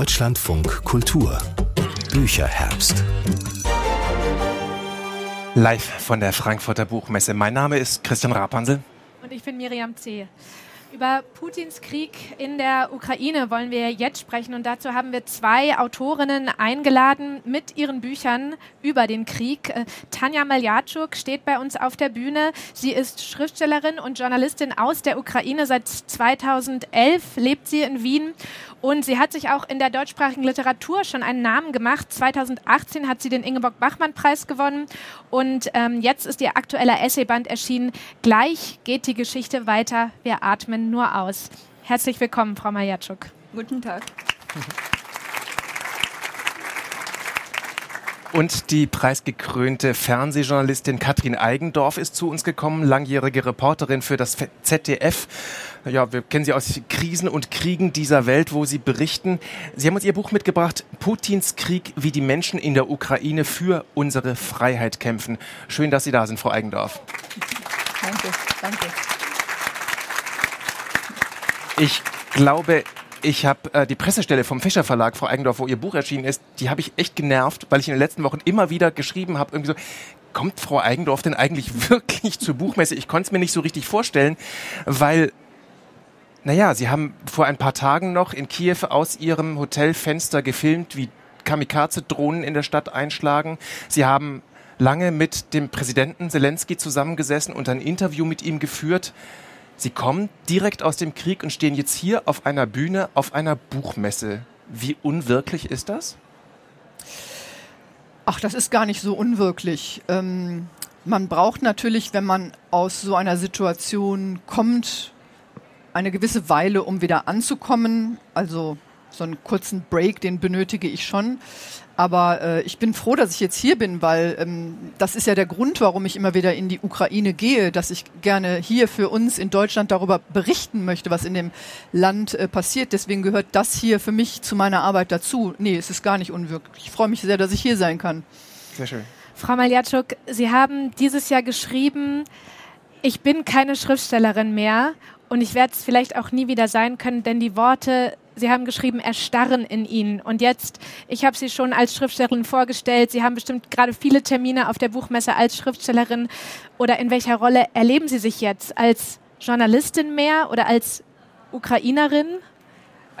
Deutschlandfunk Kultur Bücherherbst. Live von der Frankfurter Buchmesse. Mein Name ist Christian Rapansel. Und ich bin Miriam C. Über Putins Krieg in der Ukraine wollen wir jetzt sprechen und dazu haben wir zwei Autorinnen eingeladen mit ihren Büchern über den Krieg. Äh, Tanja Maljatschuk steht bei uns auf der Bühne. Sie ist Schriftstellerin und Journalistin aus der Ukraine. Seit 2011 lebt sie in Wien und sie hat sich auch in der deutschsprachigen Literatur schon einen Namen gemacht. 2018 hat sie den Ingeborg-Bachmann-Preis gewonnen und ähm, jetzt ist ihr aktueller Essayband erschienen. Gleich geht die Geschichte weiter. Wir atmen nur aus. Herzlich willkommen, Frau Majatschuk. Guten Tag. Und die preisgekrönte Fernsehjournalistin Katrin Eigendorf ist zu uns gekommen, langjährige Reporterin für das ZDF. Ja, wir kennen sie aus Krisen und Kriegen dieser Welt, wo sie berichten. Sie haben uns ihr Buch mitgebracht, Putins Krieg, wie die Menschen in der Ukraine für unsere Freiheit kämpfen. Schön, dass Sie da sind, Frau Eigendorf. Danke, danke. Ich glaube, ich habe äh, die Pressestelle vom Fischer Verlag, Frau Eigendorf, wo Ihr Buch erschienen ist, die habe ich echt genervt, weil ich in den letzten Wochen immer wieder geschrieben habe, irgendwie so, kommt Frau Eigendorf denn eigentlich wirklich zur Buchmesse? Ich konnte es mir nicht so richtig vorstellen, weil, naja, Sie haben vor ein paar Tagen noch in Kiew aus Ihrem Hotelfenster gefilmt, wie Kamikaze-Drohnen in der Stadt einschlagen. Sie haben lange mit dem Präsidenten Zelensky zusammengesessen und ein Interview mit ihm geführt. Sie kommen direkt aus dem Krieg und stehen jetzt hier auf einer Bühne, auf einer Buchmesse. Wie unwirklich ist das? Ach, das ist gar nicht so unwirklich. Ähm, man braucht natürlich, wenn man aus so einer Situation kommt, eine gewisse Weile, um wieder anzukommen. Also so einen kurzen Break, den benötige ich schon. Aber äh, ich bin froh, dass ich jetzt hier bin, weil ähm, das ist ja der Grund, warum ich immer wieder in die Ukraine gehe, dass ich gerne hier für uns in Deutschland darüber berichten möchte, was in dem Land äh, passiert. Deswegen gehört das hier für mich zu meiner Arbeit dazu. Nee, es ist gar nicht unwirklich. Ich freue mich sehr, dass ich hier sein kann. Sehr schön. Frau Maljatschuk, Sie haben dieses Jahr geschrieben, ich bin keine Schriftstellerin mehr und ich werde es vielleicht auch nie wieder sein können, denn die Worte Sie haben geschrieben, erstarren in Ihnen. Und jetzt, ich habe Sie schon als Schriftstellerin vorgestellt. Sie haben bestimmt gerade viele Termine auf der Buchmesse als Schriftstellerin. Oder in welcher Rolle erleben Sie sich jetzt? Als Journalistin mehr oder als Ukrainerin?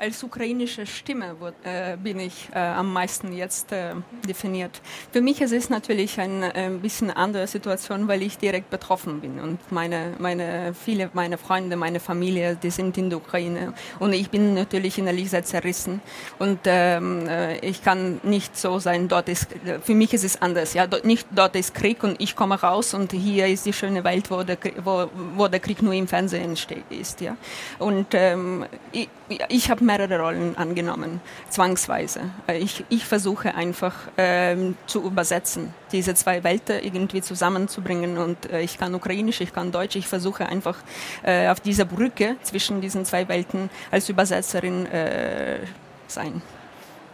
Als ukrainische Stimme äh, bin ich äh, am meisten jetzt äh, definiert. Für mich ist es natürlich eine ein äh, bisschen andere Situation, weil ich direkt betroffen bin und meine, meine, viele meiner Freunde, meine Familie, die sind in der Ukraine und ich bin natürlich innerlich sehr zerrissen und ähm, äh, ich kann nicht so sein, dort ist, für mich ist es anders, ja, dort, nicht dort ist Krieg und ich komme raus und hier ist die schöne Welt, wo der, wo, wo der Krieg nur im Fernsehen ist, ja. Und ähm, ich, ich habe mehrere Rollen angenommen, zwangsweise. Äh, ich, ich versuche einfach ähm, zu übersetzen, diese zwei Welten irgendwie zusammenzubringen. Und äh, ich kann Ukrainisch, ich kann Deutsch. Ich versuche einfach äh, auf dieser Brücke zwischen diesen zwei Welten als Übersetzerin äh, sein.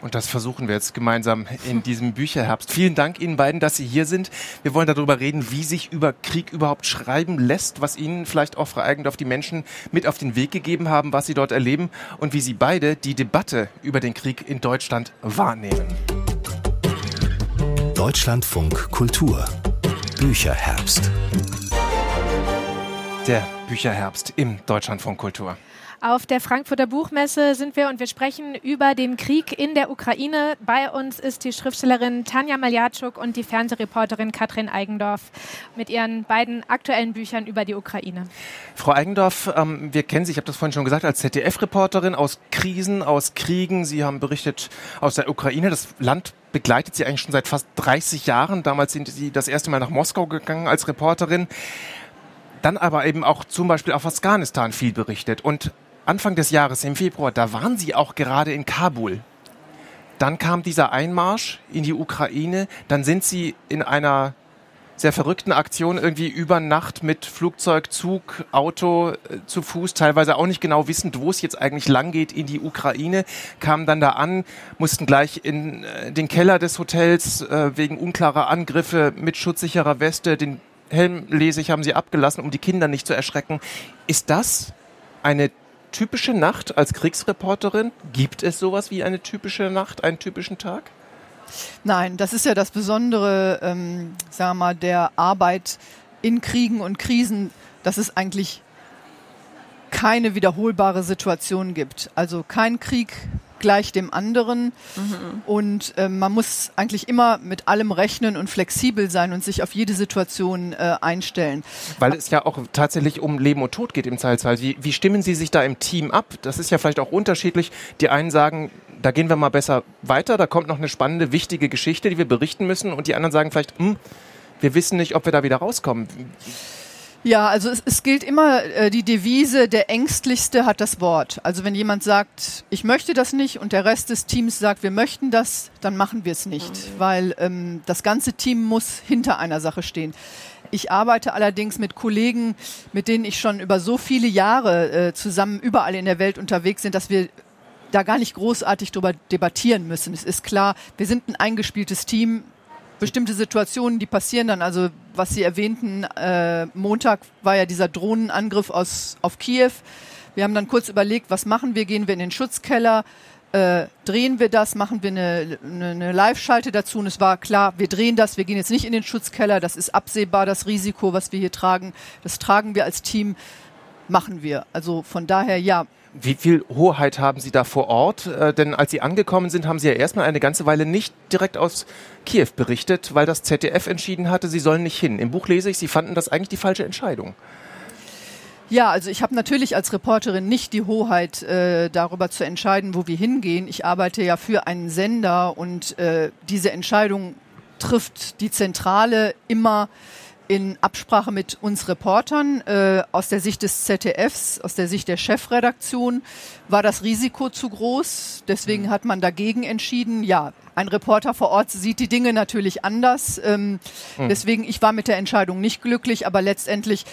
Und das versuchen wir jetzt gemeinsam in diesem Bücherherbst. Vielen Dank Ihnen beiden, dass Sie hier sind. Wir wollen darüber reden, wie sich über Krieg überhaupt schreiben lässt, was Ihnen vielleicht auch Frau Eigendorf die Menschen mit auf den Weg gegeben haben, was Sie dort erleben und wie Sie beide die Debatte über den Krieg in Deutschland wahrnehmen. Deutschlandfunk Kultur Bücherherbst. Der Bücherherbst im Deutschlandfunk Kultur. Auf der Frankfurter Buchmesse sind wir und wir sprechen über den Krieg in der Ukraine. Bei uns ist die Schriftstellerin Tanja Maljatschuk und die Fernsehreporterin Katrin Eigendorf mit ihren beiden aktuellen Büchern über die Ukraine. Frau Eigendorf, ähm, wir kennen Sie, ich habe das vorhin schon gesagt, als ZDF-Reporterin aus Krisen, aus Kriegen. Sie haben berichtet aus der Ukraine. Das Land begleitet Sie eigentlich schon seit fast 30 Jahren. Damals sind Sie das erste Mal nach Moskau gegangen als Reporterin dann aber eben auch zum Beispiel auf Afghanistan viel berichtet. Und Anfang des Jahres, im Februar, da waren sie auch gerade in Kabul. Dann kam dieser Einmarsch in die Ukraine. Dann sind sie in einer sehr verrückten Aktion irgendwie über Nacht mit Flugzeug, Zug, Auto äh, zu Fuß, teilweise auch nicht genau wissend, wo es jetzt eigentlich lang geht in die Ukraine, kamen dann da an, mussten gleich in äh, den Keller des Hotels äh, wegen unklarer Angriffe mit schutzsicherer Weste, den Helm lese ich, haben sie abgelassen, um die Kinder nicht zu erschrecken. Ist das eine typische Nacht als Kriegsreporterin? Gibt es sowas wie eine typische Nacht, einen typischen Tag? Nein, das ist ja das Besondere, ähm, sagen wir mal, der Arbeit in Kriegen und Krisen, dass es eigentlich keine wiederholbare Situation gibt. Also kein Krieg gleich dem anderen. Mhm. Und äh, man muss eigentlich immer mit allem rechnen und flexibel sein und sich auf jede Situation äh, einstellen. Weil es ja auch tatsächlich um Leben und Tod geht im Zweifelsfall. Wie, wie stimmen Sie sich da im Team ab? Das ist ja vielleicht auch unterschiedlich. Die einen sagen, da gehen wir mal besser weiter, da kommt noch eine spannende, wichtige Geschichte, die wir berichten müssen. Und die anderen sagen vielleicht, hm, wir wissen nicht, ob wir da wieder rauskommen. Ja, also es, es gilt immer äh, die Devise, der Ängstlichste hat das Wort. Also wenn jemand sagt, ich möchte das nicht und der Rest des Teams sagt, wir möchten das, dann machen wir es nicht, mhm. weil ähm, das ganze Team muss hinter einer Sache stehen. Ich arbeite allerdings mit Kollegen, mit denen ich schon über so viele Jahre äh, zusammen überall in der Welt unterwegs sind, dass wir da gar nicht großartig drüber debattieren müssen. Es ist klar, wir sind ein eingespieltes Team bestimmte Situationen, die passieren dann. Also was Sie erwähnten, äh, Montag war ja dieser Drohnenangriff aus, auf Kiew. Wir haben dann kurz überlegt, was machen wir? Gehen wir in den Schutzkeller? Äh, drehen wir das? Machen wir eine, eine, eine Live-Schalte dazu? Und es war klar, wir drehen das. Wir gehen jetzt nicht in den Schutzkeller. Das ist absehbar, das Risiko, was wir hier tragen. Das tragen wir als Team, machen wir. Also von daher, ja, wie viel Hoheit haben Sie da vor Ort? Äh, denn als Sie angekommen sind, haben Sie ja erstmal eine ganze Weile nicht direkt aus Kiew berichtet, weil das ZDF entschieden hatte, Sie sollen nicht hin. Im Buch lese ich, Sie fanden das eigentlich die falsche Entscheidung. Ja, also ich habe natürlich als Reporterin nicht die Hoheit, äh, darüber zu entscheiden, wo wir hingehen. Ich arbeite ja für einen Sender und äh, diese Entscheidung trifft die Zentrale immer in Absprache mit uns Reportern äh, aus der Sicht des ZDFs, aus der Sicht der Chefredaktion, war das Risiko zu groß. Deswegen mhm. hat man dagegen entschieden. Ja, ein Reporter vor Ort sieht die Dinge natürlich anders. Ähm, mhm. Deswegen, ich war mit der Entscheidung nicht glücklich, aber letztendlich,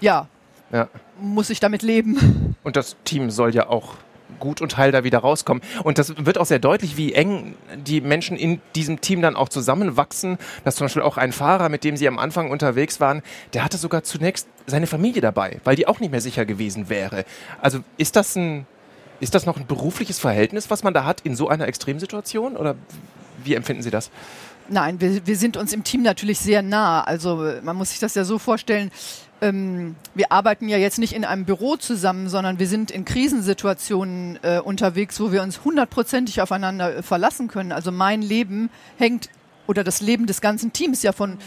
ja, ja, muss ich damit leben. Und das Team soll ja auch gut und heil da wieder rauskommen. Und das wird auch sehr deutlich, wie eng die Menschen in diesem Team dann auch zusammenwachsen. Dass zum Beispiel auch ein Fahrer, mit dem sie am Anfang unterwegs waren, der hatte sogar zunächst seine Familie dabei, weil die auch nicht mehr sicher gewesen wäre. Also ist das ein, ist das noch ein berufliches Verhältnis, was man da hat in so einer Extremsituation? Oder wie empfinden Sie das? Nein, wir, wir sind uns im Team natürlich sehr nah. Also man muss sich das ja so vorstellen, ähm, wir arbeiten ja jetzt nicht in einem Büro zusammen, sondern wir sind in Krisensituationen äh, unterwegs, wo wir uns hundertprozentig aufeinander äh, verlassen können. Also mein Leben hängt oder das Leben des ganzen Teams ja von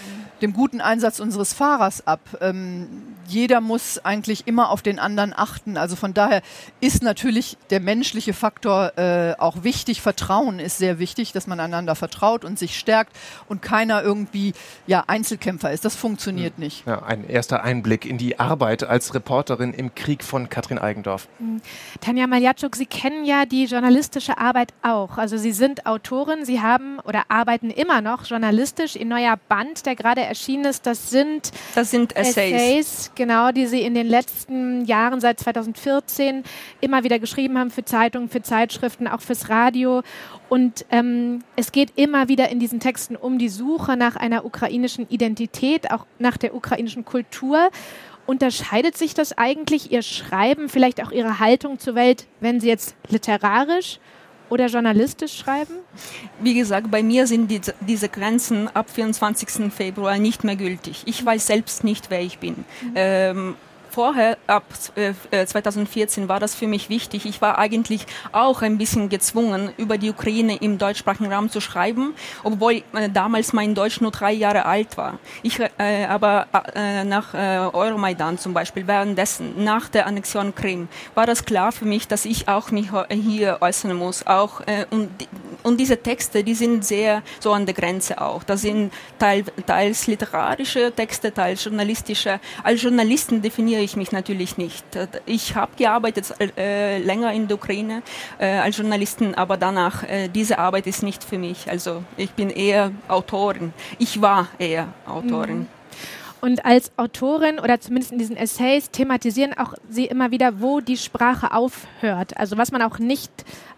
dem guten Einsatz unseres Fahrers ab. Ähm, jeder muss eigentlich immer auf den anderen achten. Also von daher ist natürlich der menschliche Faktor äh, auch wichtig. Vertrauen ist sehr wichtig, dass man einander vertraut und sich stärkt und keiner irgendwie ja, Einzelkämpfer ist. Das funktioniert mhm. nicht. Ja, ein erster Einblick in die Arbeit als Reporterin im Krieg von Katrin Eigendorf. Mhm. Tanja Maljatschuk, Sie kennen ja die journalistische Arbeit auch. Also Sie sind Autorin, Sie haben oder arbeiten immer noch journalistisch. Ihr neuer Band, der gerade erschienen ist, das sind, das sind Essays. Essays genau, die Sie in den letzten Jahren seit 2014 immer wieder geschrieben haben für Zeitungen, für Zeitschriften, auch fürs Radio. Und ähm, es geht immer wieder in diesen Texten um die Suche nach einer ukrainischen Identität, auch nach der ukrainischen Kultur. Unterscheidet sich das eigentlich, Ihr Schreiben, vielleicht auch Ihre Haltung zur Welt, wenn Sie jetzt literarisch oder journalistisch schreiben? Wie gesagt, bei mir sind die, diese Grenzen ab 24. Februar nicht mehr gültig. Ich weiß selbst nicht, wer ich bin. Mhm. Ähm, vorher, ab 2014, äh, war das für mich wichtig. Ich war eigentlich auch ein bisschen gezwungen, über die Ukraine im deutschsprachigen Raum zu schreiben, obwohl äh, damals mein Deutsch nur drei Jahre alt war. Ich, äh, aber äh, nach äh, Euromaidan zum Beispiel, währenddessen, nach der Annexion Krim, war das klar für mich, dass ich auch mich hier äußern muss. Auch, äh, und, und diese Texte, die sind sehr so an der Grenze auch. Das sind teil, teils literarische Texte, teils journalistische. Als Journalisten definiere ich ich mich natürlich nicht. Ich habe gearbeitet äh, länger in der Ukraine äh, als Journalistin, aber danach, äh, diese Arbeit ist nicht für mich. Also ich bin eher Autorin. Ich war eher Autorin. Mhm. Und als Autorin oder zumindest in diesen Essays thematisieren auch Sie immer wieder, wo die Sprache aufhört. Also was man auch nicht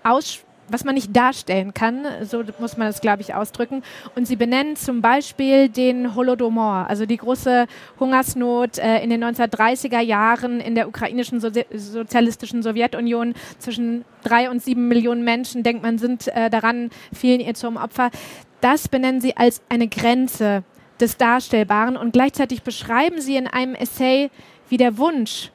ausspricht was man nicht darstellen kann, so muss man das, glaube ich, ausdrücken. Und sie benennen zum Beispiel den Holodomor, also die große Hungersnot äh, in den 1930er Jahren in der ukrainischen so sozialistischen Sowjetunion. Zwischen drei und sieben Millionen Menschen, denkt man, sind äh, daran, fielen ihr zum Opfer. Das benennen sie als eine Grenze des Darstellbaren und gleichzeitig beschreiben sie in einem Essay, wie der Wunsch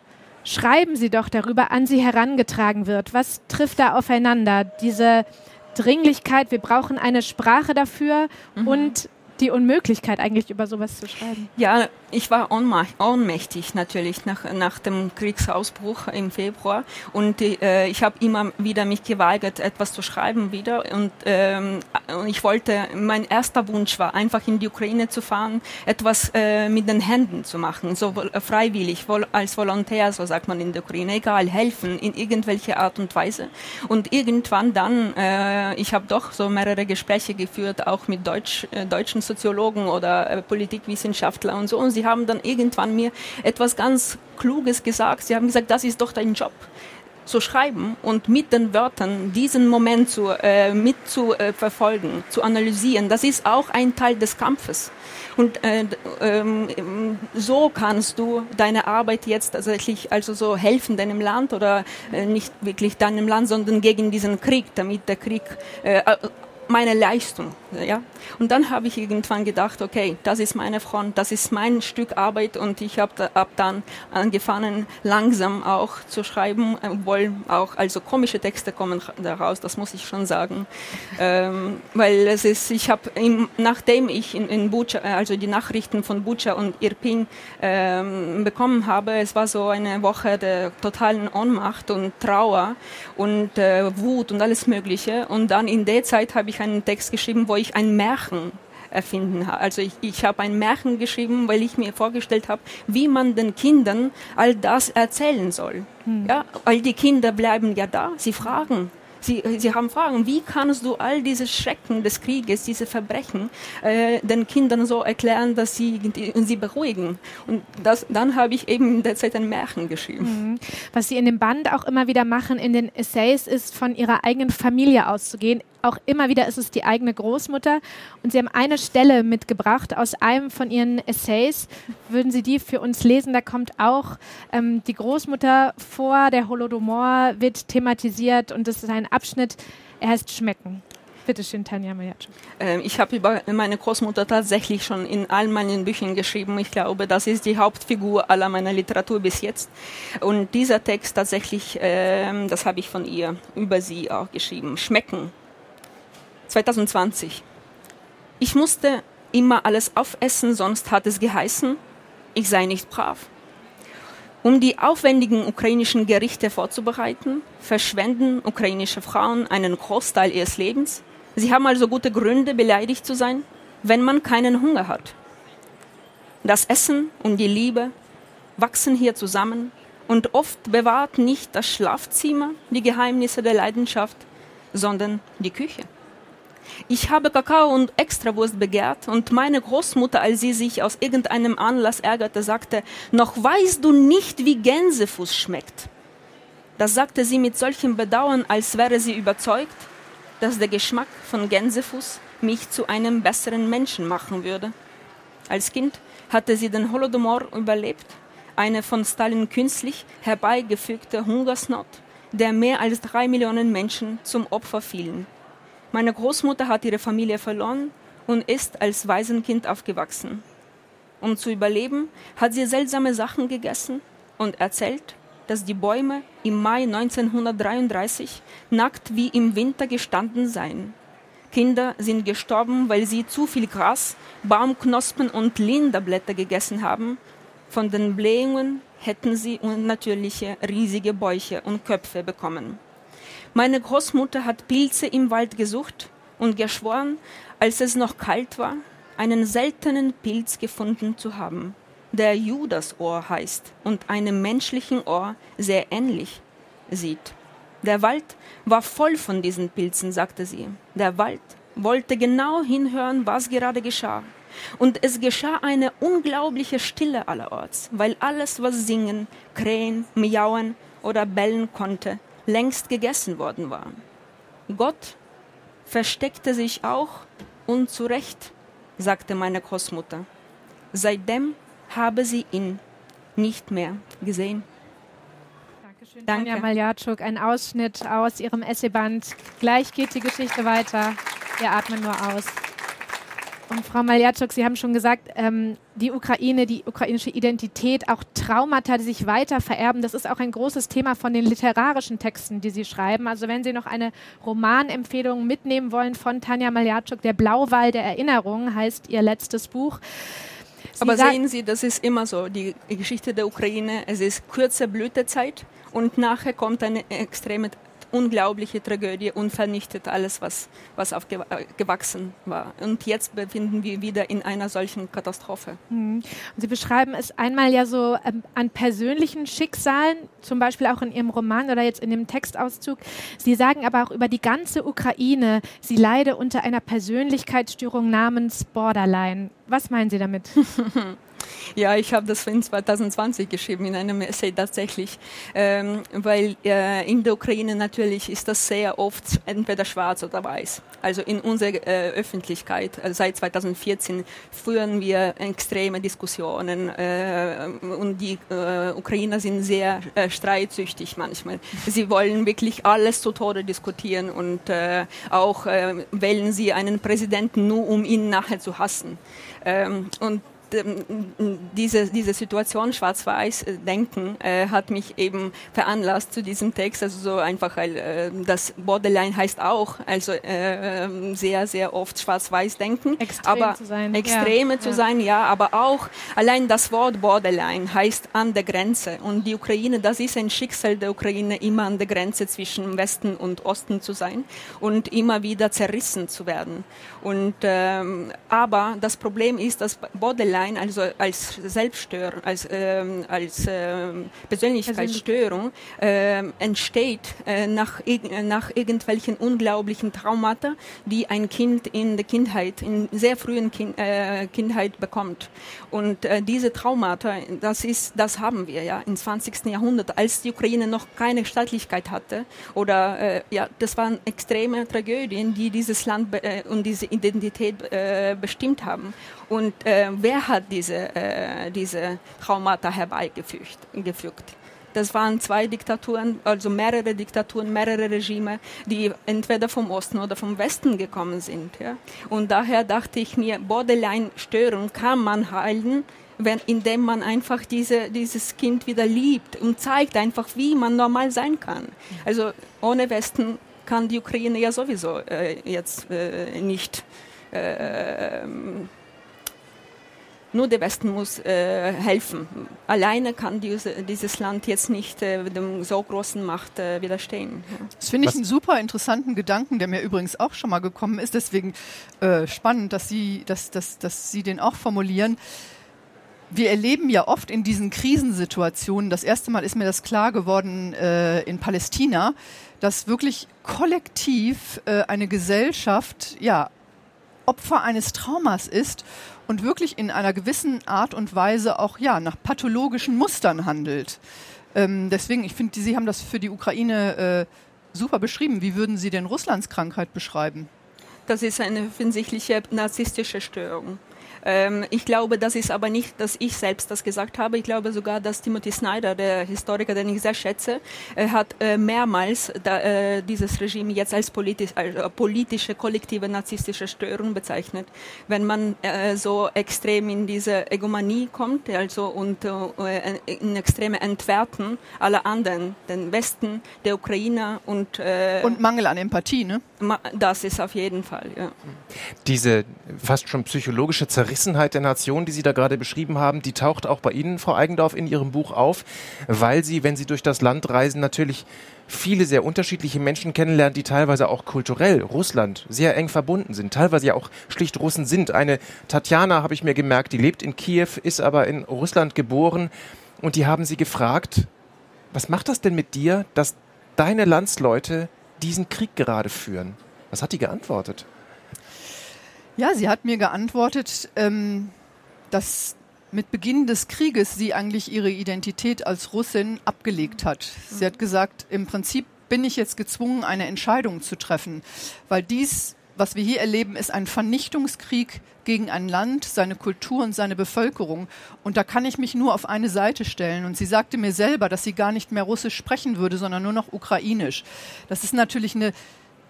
schreiben Sie doch darüber, an Sie herangetragen wird. Was trifft da aufeinander? Diese Dringlichkeit, wir brauchen eine Sprache dafür mhm. und die Unmöglichkeit eigentlich über sowas zu schreiben. Ja, ich war ohnmächtig natürlich nach, nach dem Kriegsausbruch im Februar. Und äh, ich habe immer wieder mich geweigert, etwas zu schreiben wieder. Und, ähm, ich wollte, mein erster Wunsch war einfach in die Ukraine zu fahren, etwas äh, mit den Händen zu machen, so äh, freiwillig, als Volontär, so sagt man in der Ukraine, egal, helfen in irgendwelche Art und Weise. Und irgendwann dann, äh, ich habe doch so mehrere Gespräche geführt, auch mit Deutsch, äh, deutschen Soziologen oder äh, Politikwissenschaftler und so. Und sie haben dann irgendwann mir etwas ganz Kluges gesagt. Sie haben gesagt, das ist doch dein Job zu schreiben und mit den Wörtern diesen Moment zu, äh, mit zu äh, verfolgen, zu analysieren, das ist auch ein Teil des Kampfes. Und äh, ähm, so kannst du deine Arbeit jetzt tatsächlich also so helfen deinem Land oder äh, nicht wirklich deinem Land, sondern gegen diesen Krieg, damit der Krieg äh, meine Leistung. Ja? Und dann habe ich irgendwann gedacht, okay, das ist meine Front, das ist mein Stück Arbeit und ich habe ab dann angefangen, langsam auch zu schreiben, obwohl auch also komische Texte kommen daraus, das muss ich schon sagen, ähm, weil es ist, ich habe nachdem ich in, in Bucha, also die Nachrichten von Bucha und Irpin ähm, bekommen habe, es war so eine Woche der totalen Ohnmacht und Trauer und äh, Wut und alles Mögliche und dann in der Zeit habe ich einen Text geschrieben, wo ich ein Märchen erfinden. Also ich, ich habe ein Märchen geschrieben, weil ich mir vorgestellt habe, wie man den Kindern all das erzählen soll. Hm. Ja, all die Kinder bleiben ja da, sie fragen. Sie, sie haben Fragen, wie kannst du all diese Schrecken des Krieges, diese Verbrechen äh, den Kindern so erklären, dass sie und sie beruhigen? Und das, dann habe ich eben in der Zeit ein Märchen geschrieben. Mhm. Was Sie in dem Band auch immer wieder machen in den Essays, ist von Ihrer eigenen Familie auszugehen auch immer wieder ist es die eigene Großmutter. Und Sie haben eine Stelle mitgebracht aus einem von Ihren Essays. Würden Sie die für uns lesen? Da kommt auch ähm, die Großmutter vor, der Holodomor wird thematisiert und das ist ein Abschnitt, er heißt Schmecken. Bitte schön, Tanja Majatsch. Ähm, ich habe über meine Großmutter tatsächlich schon in all meinen Büchern geschrieben. Ich glaube, das ist die Hauptfigur aller meiner Literatur bis jetzt. Und dieser Text tatsächlich, ähm, das habe ich von ihr über sie auch geschrieben. Schmecken 2020. Ich musste immer alles aufessen, sonst hat es geheißen, ich sei nicht brav. Um die aufwendigen ukrainischen Gerichte vorzubereiten, verschwenden ukrainische Frauen einen Großteil ihres Lebens. Sie haben also gute Gründe, beleidigt zu sein, wenn man keinen Hunger hat. Das Essen und die Liebe wachsen hier zusammen und oft bewahrt nicht das Schlafzimmer die Geheimnisse der Leidenschaft, sondern die Küche. Ich habe Kakao und Extrawurst begehrt und meine Großmutter, als sie sich aus irgendeinem Anlass ärgerte, sagte, noch weißt du nicht, wie Gänsefuß schmeckt. Das sagte sie mit solchem Bedauern, als wäre sie überzeugt, dass der Geschmack von Gänsefuß mich zu einem besseren Menschen machen würde. Als Kind hatte sie den Holodomor überlebt, eine von Stalin künstlich herbeigefügte Hungersnot, der mehr als drei Millionen Menschen zum Opfer fielen. Meine Großmutter hat ihre Familie verloren und ist als Waisenkind aufgewachsen. Um zu überleben, hat sie seltsame Sachen gegessen und erzählt, dass die Bäume im Mai 1933 nackt wie im Winter gestanden seien. Kinder sind gestorben, weil sie zu viel Gras, Baumknospen und Linderblätter gegessen haben. Von den Blähungen hätten sie unnatürliche riesige Bäuche und Köpfe bekommen. Meine Großmutter hat Pilze im Wald gesucht und geschworen, als es noch kalt war, einen seltenen Pilz gefunden zu haben, der Judasohr heißt und einem menschlichen Ohr sehr ähnlich sieht. Der Wald war voll von diesen Pilzen, sagte sie. Der Wald wollte genau hinhören, was gerade geschah. Und es geschah eine unglaubliche Stille allerorts, weil alles, was singen, krähen, miauen oder bellen konnte, längst gegessen worden war. Gott versteckte sich auch und zu Recht, sagte meine Großmutter. Seitdem habe sie ihn nicht mehr gesehen. Dankeschön, Danke. Tanja Maljatschuk. Ein Ausschnitt aus ihrem Essayband. Gleich geht die Geschichte weiter. Wir atmen nur aus. Und Frau Maljatschuk, Sie haben schon gesagt, ähm, die Ukraine, die ukrainische Identität, auch Traumata, die sich weiter vererben, das ist auch ein großes Thema von den literarischen Texten, die Sie schreiben. Also wenn Sie noch eine Romanempfehlung mitnehmen wollen von Tanja Maljatschuk, Der Blauwall der Erinnerung heißt Ihr letztes Buch. Sie Aber sehen Sie, das ist immer so, die Geschichte der Ukraine, es ist kurze Blütezeit und nachher kommt eine extreme, unglaubliche Tragödie und vernichtet alles, was, was aufgewachsen war. Und jetzt befinden wir wieder in einer solchen Katastrophe. Mhm. Sie beschreiben es einmal ja so ähm, an persönlichen Schicksalen, zum Beispiel auch in Ihrem Roman oder jetzt in dem Textauszug. Sie sagen aber auch über die ganze Ukraine, sie leide unter einer Persönlichkeitsstörung namens Borderline. Was meinen Sie damit? Ja, ich habe das in 2020 geschrieben in einem Essay tatsächlich, ähm, weil äh, in der Ukraine natürlich ist das sehr oft entweder schwarz oder weiß. Also in unserer äh, Öffentlichkeit also seit 2014 führen wir extreme Diskussionen äh, und die äh, Ukrainer sind sehr äh, streitsüchtig manchmal. Sie wollen wirklich alles zu Tode diskutieren und auch äh, wählen sie einen Präsidenten nur, um ihn nachher zu hassen. Ähm, und diese, diese Situation Schwarz-Weiß-Denken äh, hat mich eben veranlasst zu diesem Text, also so einfach, weil äh, das Borderline heißt auch, also äh, sehr, sehr oft Schwarz-Weiß-Denken, Extrem aber zu sein. Extreme Ja, zu ja. sein, ja, aber auch allein das Wort Borderline heißt an der Grenze und die Ukraine, das ist ein Schicksal der Ukraine, immer an der Grenze zwischen Westen und Osten zu sein und immer wieder zerrissen zu werden. Und ähm, aber das Problem ist, dass Borderline also als Selbststörung, als ähm, als ähm, Persönlichkeitsstörung ähm, entsteht äh, nach nach irgendwelchen unglaublichen Traumata, die ein Kind in der Kindheit, in sehr frühen kind, äh, Kindheit bekommt. Und äh, diese Traumata, das ist, das haben wir ja im 20. Jahrhundert, als die Ukraine noch keine Staatlichkeit hatte. Oder äh, ja, das waren extreme Tragödien, die dieses Land äh, und diese Identität äh, bestimmt haben. Und äh, wer hat diese, äh, diese Traumata herbeigefügt? gefügt? Das waren zwei Diktaturen, also mehrere Diktaturen, mehrere Regime, die entweder vom Osten oder vom Westen gekommen sind. Ja? Und daher dachte ich mir, Borderline-Störung kann man heilen, wenn, indem man einfach diese, dieses Kind wieder liebt und zeigt einfach, wie man normal sein kann. Also ohne Westen kann die Ukraine ja sowieso äh, jetzt äh, nicht. Äh, nur der Westen muss äh, helfen. Alleine kann diese, dieses Land jetzt nicht äh, dem so großen Macht äh, widerstehen. Ja. Das finde ich Was- einen super interessanten Gedanken, der mir übrigens auch schon mal gekommen ist. Deswegen äh, spannend, dass Sie, dass, dass, dass Sie den auch formulieren. Wir erleben ja oft in diesen Krisensituationen, das erste Mal ist mir das klar geworden äh, in Palästina, dass wirklich kollektiv äh, eine Gesellschaft ja, Opfer eines Traumas ist und wirklich in einer gewissen Art und Weise auch ja, nach pathologischen Mustern handelt. Ähm, deswegen, ich finde, Sie haben das für die Ukraine äh, super beschrieben. Wie würden Sie denn Russlands Krankheit beschreiben? Das ist eine offensichtliche narzisstische Störung. Ähm, ich glaube, das ist aber nicht, dass ich selbst das gesagt habe. Ich glaube sogar, dass Timothy Snyder, der Historiker, den ich sehr schätze, äh, hat äh, mehrmals äh, dieses Regime jetzt als politisch, politische, kollektive narzisstische Störung bezeichnet. Wenn man so extrem in diese Egomanie kommt, also und in extreme Entwerten aller anderen, den Westen, der Ukrainer und, Und Mangel an Empathie, ne? Das ist auf jeden Fall, ja. Diese fast schon psychologische Zerrissenheit der Nation, die Sie da gerade beschrieben haben, die taucht auch bei Ihnen, Frau Eigendorf, in Ihrem Buch auf, weil Sie, wenn Sie durch das Land reisen, natürlich viele sehr unterschiedliche Menschen kennenlernen, die teilweise auch kulturell Russland sehr eng verbunden sind, teilweise ja auch schlicht Russen sind. Eine Tatjana habe ich mir gemerkt, die lebt in Kiew, ist aber in Russland geboren und die haben Sie gefragt, was macht das denn mit dir, dass deine Landsleute diesen Krieg gerade führen? Was hat die geantwortet? Ja, sie hat mir geantwortet, ähm, dass mit Beginn des Krieges sie eigentlich ihre Identität als Russin abgelegt hat. Sie hat gesagt, im Prinzip bin ich jetzt gezwungen, eine Entscheidung zu treffen, weil dies, was wir hier erleben, ist ein Vernichtungskrieg gegen ein Land, seine Kultur und seine Bevölkerung. Und da kann ich mich nur auf eine Seite stellen. Und sie sagte mir selber, dass sie gar nicht mehr Russisch sprechen würde, sondern nur noch Ukrainisch. Das ist natürlich eine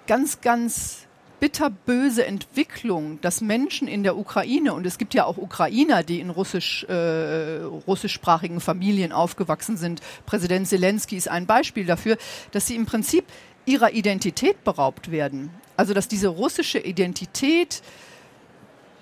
ganz, ganz bitterböse Entwicklung, dass Menschen in der Ukraine, und es gibt ja auch Ukrainer, die in russisch, äh, russischsprachigen Familien aufgewachsen sind, Präsident Zelensky ist ein Beispiel dafür, dass sie im Prinzip ihrer Identität beraubt werden. Also dass diese russische Identität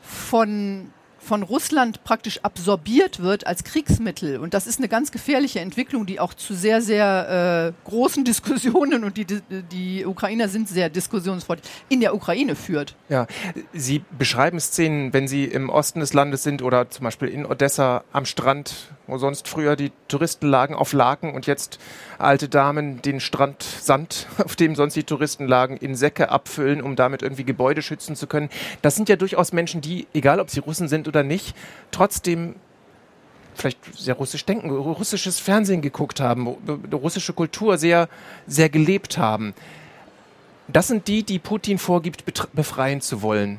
von von Russland praktisch absorbiert wird als Kriegsmittel. Und das ist eine ganz gefährliche Entwicklung, die auch zu sehr, sehr äh, großen Diskussionen, und die, die Ukrainer sind sehr diskussionsfreudig, in der Ukraine führt. Ja, Sie beschreiben Szenen, wenn Sie im Osten des Landes sind oder zum Beispiel in Odessa am Strand, wo sonst früher die Touristen lagen auf Laken und jetzt alte Damen den Strandsand, auf dem sonst die Touristen lagen, in Säcke abfüllen, um damit irgendwie Gebäude schützen zu können. Das sind ja durchaus Menschen, die, egal ob sie Russen sind oder nicht, trotzdem vielleicht sehr russisch denken, russisches Fernsehen geguckt haben, russische Kultur sehr, sehr gelebt haben. Das sind die, die Putin vorgibt, befreien zu wollen.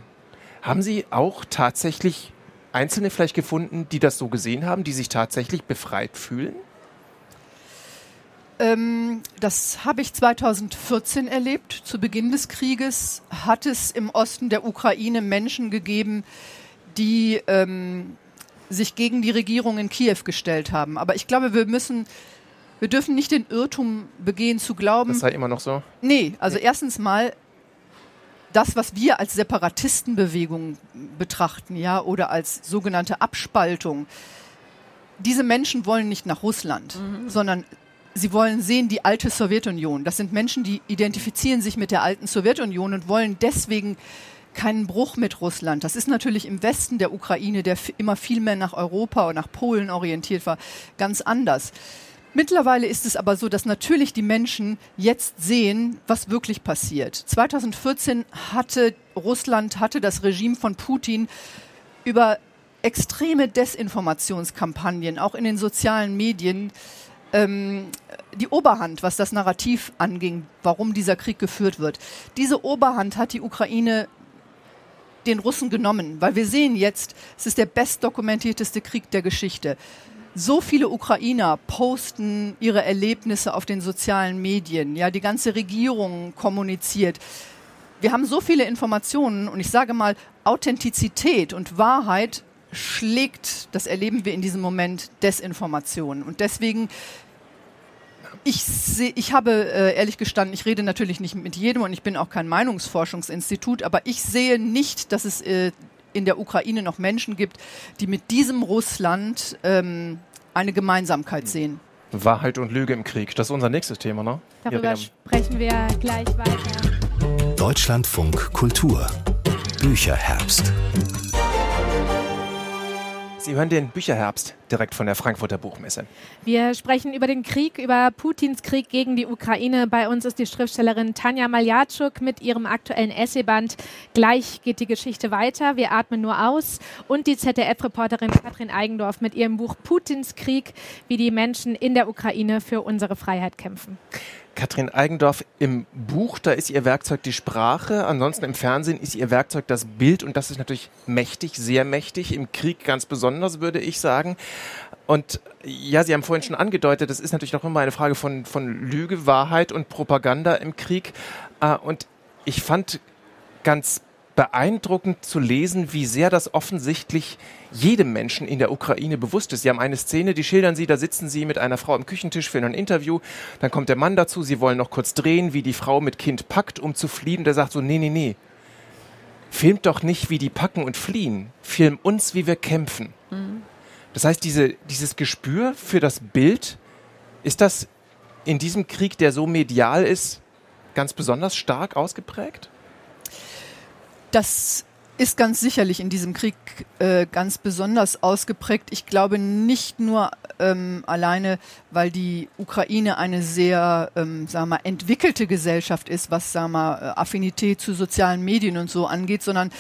Haben Sie auch tatsächlich Einzelne vielleicht gefunden, die das so gesehen haben, die sich tatsächlich befreit fühlen? Ähm, das habe ich 2014 erlebt. Zu Beginn des Krieges hat es im Osten der Ukraine Menschen gegeben, die ähm, sich gegen die Regierung in Kiew gestellt haben. Aber ich glaube, wir müssen, wir dürfen nicht den Irrtum begehen zu glauben. Das sei immer noch so? Nee, also nee. erstens mal, das, was wir als Separatistenbewegung betrachten, ja, oder als sogenannte Abspaltung, diese Menschen wollen nicht nach Russland, mhm. sondern sie wollen sehen die alte Sowjetunion. Das sind Menschen, die identifizieren sich mit der alten Sowjetunion und wollen deswegen keinen Bruch mit Russland. Das ist natürlich im Westen der Ukraine, der immer viel mehr nach Europa und nach Polen orientiert war, ganz anders. Mittlerweile ist es aber so, dass natürlich die Menschen jetzt sehen, was wirklich passiert. 2014 hatte Russland, hatte das Regime von Putin über extreme Desinformationskampagnen, auch in den sozialen Medien, ähm, die Oberhand, was das Narrativ anging, warum dieser Krieg geführt wird. Diese Oberhand hat die Ukraine den Russen genommen, weil wir sehen jetzt, es ist der bestdokumentierteste Krieg der Geschichte. So viele Ukrainer posten ihre Erlebnisse auf den sozialen Medien. Ja, die ganze Regierung kommuniziert. Wir haben so viele Informationen und ich sage mal, Authentizität und Wahrheit schlägt, das erleben wir in diesem Moment, Desinformation. Und deswegen ich, seh, ich habe äh, ehrlich gestanden, ich rede natürlich nicht mit jedem und ich bin auch kein Meinungsforschungsinstitut, aber ich sehe nicht, dass es äh, in der Ukraine noch Menschen gibt, die mit diesem Russland ähm, eine Gemeinsamkeit sehen. Wahrheit und Lüge im Krieg, das ist unser nächstes Thema, ne? Darüber ja, sprechen wir gleich weiter. Deutschlandfunk Kultur Bücherherbst. Sie hören den Bücherherbst direkt von der Frankfurter Buchmesse. Wir sprechen über den Krieg, über Putins Krieg gegen die Ukraine. Bei uns ist die Schriftstellerin Tanja Maljatschuk mit ihrem aktuellen Essayband Gleich geht die Geschichte weiter. Wir atmen nur aus. Und die ZDF-Reporterin Katrin Eigendorf mit ihrem Buch Putins Krieg, wie die Menschen in der Ukraine für unsere Freiheit kämpfen. Katrin Eigendorf, im Buch, da ist ihr Werkzeug die Sprache, ansonsten im Fernsehen ist ihr Werkzeug das Bild und das ist natürlich mächtig, sehr mächtig, im Krieg ganz besonders, würde ich sagen. Und ja, Sie haben vorhin schon angedeutet, das ist natürlich noch immer eine Frage von, von Lüge, Wahrheit und Propaganda im Krieg. Äh, und ich fand ganz beeindruckend zu lesen, wie sehr das offensichtlich jedem Menschen in der Ukraine bewusst ist. Sie haben eine Szene, die schildern Sie, da sitzen Sie mit einer Frau am Küchentisch für ein Interview, dann kommt der Mann dazu, Sie wollen noch kurz drehen, wie die Frau mit Kind packt, um zu fliehen. Der sagt so, nee, nee, nee, filmt doch nicht, wie die packen und fliehen, film uns, wie wir kämpfen. Mhm. Das heißt, diese, dieses Gespür für das Bild, ist das in diesem Krieg, der so medial ist, ganz besonders stark ausgeprägt? Das ist ganz sicherlich in diesem Krieg äh, ganz besonders ausgeprägt. Ich glaube nicht nur ähm, alleine, weil die Ukraine eine sehr, ähm, sagen wir, entwickelte Gesellschaft ist, was sagen wir, äh, Affinität zu sozialen Medien und so angeht, sondern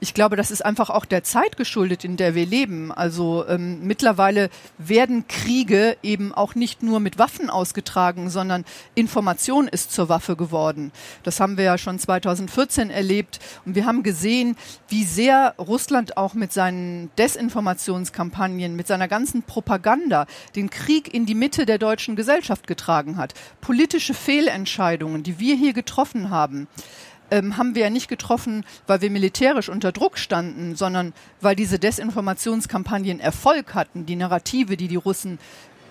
ich glaube, das ist einfach auch der Zeit geschuldet, in der wir leben. Also ähm, mittlerweile werden Kriege eben auch nicht nur mit Waffen ausgetragen, sondern Information ist zur Waffe geworden. Das haben wir ja schon 2014 erlebt und wir haben gesehen, wie sehr Russland auch mit seinen Desinformationskampagnen, mit seiner ganzen Propaganda den Krieg in die Mitte der deutschen Gesellschaft getragen hat. Politische Fehlentscheidungen, die wir hier getroffen haben, ähm, haben wir ja nicht getroffen, weil wir militärisch unter Druck standen, sondern weil diese Desinformationskampagnen Erfolg hatten, die Narrative, die die Russen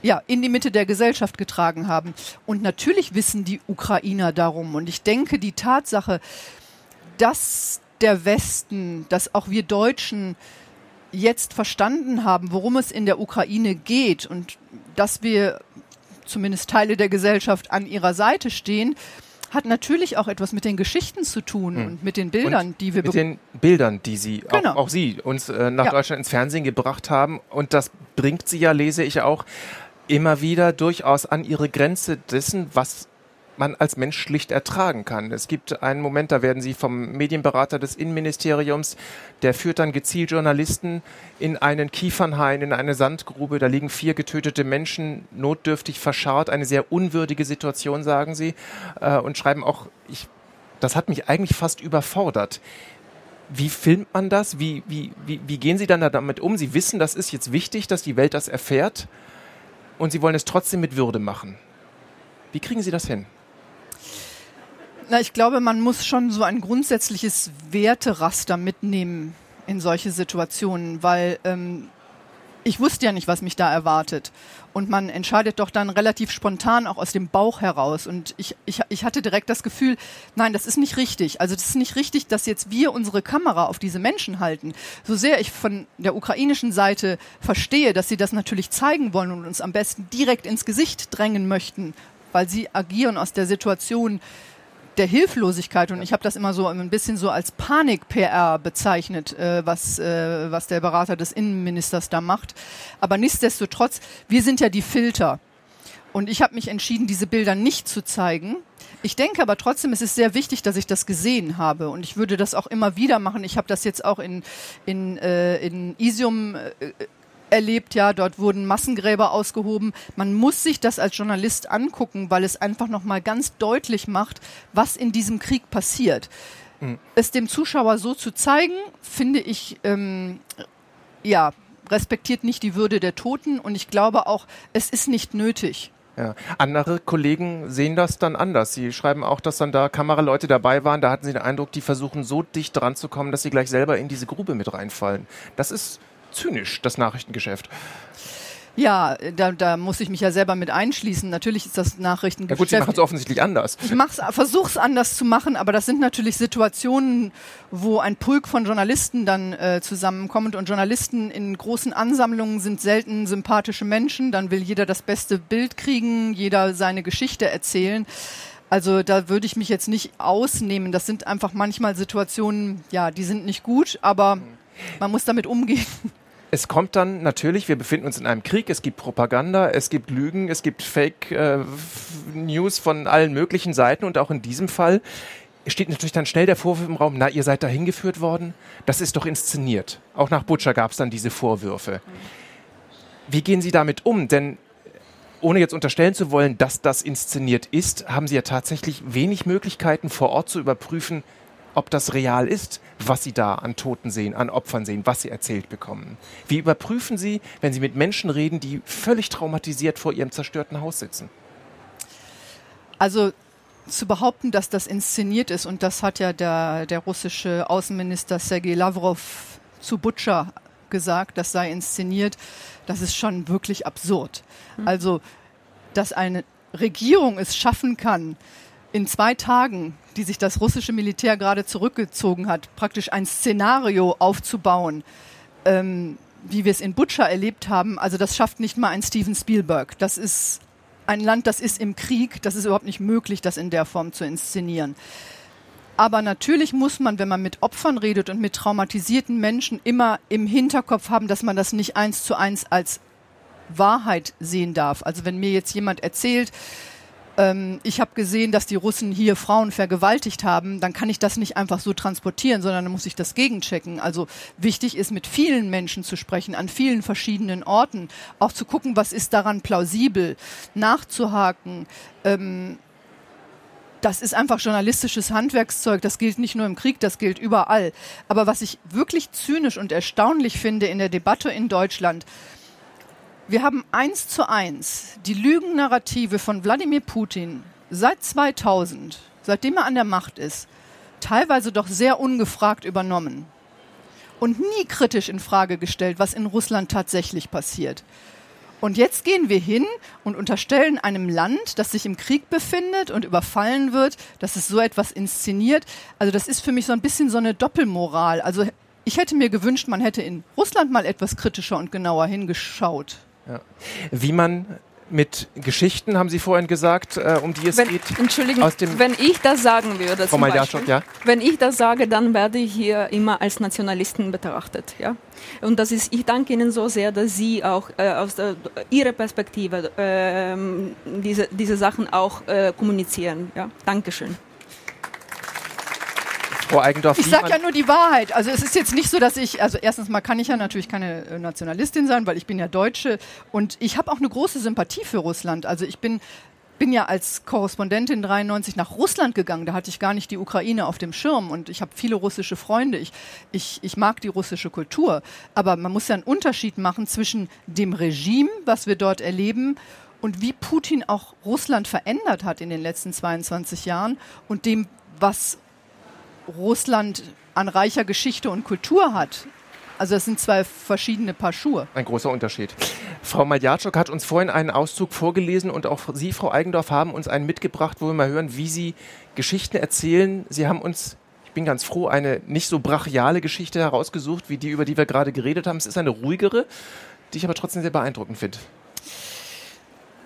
ja, in die Mitte der Gesellschaft getragen haben. Und natürlich wissen die Ukrainer darum. Und ich denke, die Tatsache, dass der Westen, dass auch wir Deutschen jetzt verstanden haben, worum es in der Ukraine geht und dass wir zumindest Teile der Gesellschaft an ihrer Seite stehen, hat natürlich auch etwas mit den Geschichten zu tun mhm. und mit den Bildern, und die wir mit den Bildern, die Sie genau. auch, auch, Sie uns äh, nach ja. Deutschland ins Fernsehen gebracht haben und das bringt Sie ja, lese ich auch immer wieder durchaus an ihre Grenze dessen, was man als Mensch schlicht ertragen kann. Es gibt einen Moment, da werden sie vom Medienberater des Innenministeriums, der führt dann gezielt Journalisten in einen Kiefernhain, in eine Sandgrube. Da liegen vier getötete Menschen, notdürftig verscharrt. Eine sehr unwürdige Situation, sagen sie. Äh, und schreiben auch, ich, das hat mich eigentlich fast überfordert. Wie filmt man das? Wie, wie, wie, wie gehen Sie dann damit um? Sie wissen, das ist jetzt wichtig, dass die Welt das erfährt. Und Sie wollen es trotzdem mit Würde machen. Wie kriegen Sie das hin? Na, ich glaube, man muss schon so ein grundsätzliches Werteraster mitnehmen in solche Situationen, weil ähm, ich wusste ja nicht, was mich da erwartet. Und man entscheidet doch dann relativ spontan auch aus dem Bauch heraus. Und ich, ich, ich hatte direkt das Gefühl, nein, das ist nicht richtig. Also das ist nicht richtig, dass jetzt wir unsere Kamera auf diese Menschen halten. So sehr ich von der ukrainischen Seite verstehe, dass sie das natürlich zeigen wollen und uns am besten direkt ins Gesicht drängen möchten, weil sie agieren aus der Situation der Hilflosigkeit und ich habe das immer so ein bisschen so als Panik-PR bezeichnet, äh, was, äh, was der Berater des Innenministers da macht. Aber nichtsdestotrotz, wir sind ja die Filter. Und ich habe mich entschieden, diese Bilder nicht zu zeigen. Ich denke aber trotzdem, es ist sehr wichtig, dass ich das gesehen habe. Und ich würde das auch immer wieder machen. Ich habe das jetzt auch in, in, äh, in Isium äh, erlebt, ja, dort wurden Massengräber ausgehoben. Man muss sich das als Journalist angucken, weil es einfach nochmal ganz deutlich macht, was in diesem Krieg passiert. Mhm. Es dem Zuschauer so zu zeigen, finde ich, ähm, ja, respektiert nicht die Würde der Toten und ich glaube auch, es ist nicht nötig. Ja. Andere Kollegen sehen das dann anders. Sie schreiben auch, dass dann da Kameraleute dabei waren. Da hatten sie den Eindruck, die versuchen so dicht dran zu kommen, dass sie gleich selber in diese Grube mit reinfallen. Das ist zynisch, das Nachrichtengeschäft. Ja, da, da muss ich mich ja selber mit einschließen. Natürlich ist das Nachrichtengeschäft. Ja gut, Sie machen es offensichtlich anders. Ich versuche es anders zu machen, aber das sind natürlich Situationen, wo ein Pulk von Journalisten dann äh, zusammenkommt und Journalisten in großen Ansammlungen sind selten sympathische Menschen. Dann will jeder das beste Bild kriegen, jeder seine Geschichte erzählen. Also da würde ich mich jetzt nicht ausnehmen. Das sind einfach manchmal Situationen, ja, die sind nicht gut, aber man muss damit umgehen. Es kommt dann natürlich, wir befinden uns in einem Krieg, es gibt Propaganda, es gibt Lügen, es gibt Fake äh, News von allen möglichen Seiten und auch in diesem Fall steht natürlich dann schnell der Vorwurf im Raum, na, ihr seid da hingeführt worden, das ist doch inszeniert. Auch nach Butcher gab es dann diese Vorwürfe. Wie gehen Sie damit um? Denn ohne jetzt unterstellen zu wollen, dass das inszeniert ist, haben Sie ja tatsächlich wenig Möglichkeiten vor Ort zu überprüfen, ob das real ist, was Sie da an Toten sehen, an Opfern sehen, was Sie erzählt bekommen. Wie überprüfen Sie, wenn Sie mit Menschen reden, die völlig traumatisiert vor ihrem zerstörten Haus sitzen? Also zu behaupten, dass das inszeniert ist, und das hat ja der, der russische Außenminister Sergei Lavrov zu Butcher gesagt, das sei inszeniert, das ist schon wirklich absurd. Mhm. Also, dass eine Regierung es schaffen kann, in zwei Tagen die sich das russische Militär gerade zurückgezogen hat, praktisch ein Szenario aufzubauen, ähm, wie wir es in Butcher erlebt haben. Also das schafft nicht mal ein Steven Spielberg. Das ist ein Land, das ist im Krieg. Das ist überhaupt nicht möglich, das in der Form zu inszenieren. Aber natürlich muss man, wenn man mit Opfern redet und mit traumatisierten Menschen, immer im Hinterkopf haben, dass man das nicht eins zu eins als Wahrheit sehen darf. Also wenn mir jetzt jemand erzählt, ähm, ich habe gesehen, dass die Russen hier Frauen vergewaltigt haben, dann kann ich das nicht einfach so transportieren, sondern dann muss ich das gegenchecken. Also wichtig ist, mit vielen Menschen zu sprechen, an vielen verschiedenen Orten, auch zu gucken, was ist daran plausibel, nachzuhaken. Ähm, das ist einfach journalistisches Handwerkszeug. Das gilt nicht nur im Krieg, das gilt überall. Aber was ich wirklich zynisch und erstaunlich finde in der Debatte in Deutschland, wir haben eins zu eins die Lügennarrative von Wladimir Putin seit 2000, seitdem er an der Macht ist, teilweise doch sehr ungefragt übernommen und nie kritisch in Frage gestellt, was in Russland tatsächlich passiert. Und jetzt gehen wir hin und unterstellen einem Land, das sich im Krieg befindet und überfallen wird, dass es so etwas inszeniert. Also das ist für mich so ein bisschen so eine Doppelmoral. Also ich hätte mir gewünscht, man hätte in Russland mal etwas kritischer und genauer hingeschaut. Ja. Wie man mit Geschichten, haben Sie vorhin gesagt, äh, um die es wenn, geht. Entschuldigung, wenn ich das sagen würde, zum Beispiel, ja? wenn ich das sage, dann werde ich hier immer als Nationalisten betrachtet. Ja? Und das ist, ich danke Ihnen so sehr, dass Sie auch äh, aus der, Ihrer Perspektive äh, diese, diese Sachen auch äh, kommunizieren. Ja? Dankeschön. Frau Eigendorf. Ich sage ja nur die Wahrheit. Also es ist jetzt nicht so, dass ich, also erstens mal kann ich ja natürlich keine äh, Nationalistin sein, weil ich bin ja Deutsche und ich habe auch eine große Sympathie für Russland. Also ich bin bin ja als Korrespondentin 93 nach Russland gegangen. Da hatte ich gar nicht die Ukraine auf dem Schirm und ich habe viele russische Freunde. Ich, ich, ich mag die russische Kultur. Aber man muss ja einen Unterschied machen zwischen dem Regime, was wir dort erleben, und wie Putin auch Russland verändert hat in den letzten 22 Jahren und dem, was Russland an reicher Geschichte und Kultur hat. Also das sind zwei verschiedene Paar Schuhe. Ein großer Unterschied. Frau Maljatschuk hat uns vorhin einen Auszug vorgelesen und auch Sie, Frau Eigendorf, haben uns einen mitgebracht, wo wir mal hören, wie Sie Geschichten erzählen. Sie haben uns, ich bin ganz froh, eine nicht so brachiale Geschichte herausgesucht, wie die, über die wir gerade geredet haben. Es ist eine ruhigere, die ich aber trotzdem sehr beeindruckend finde.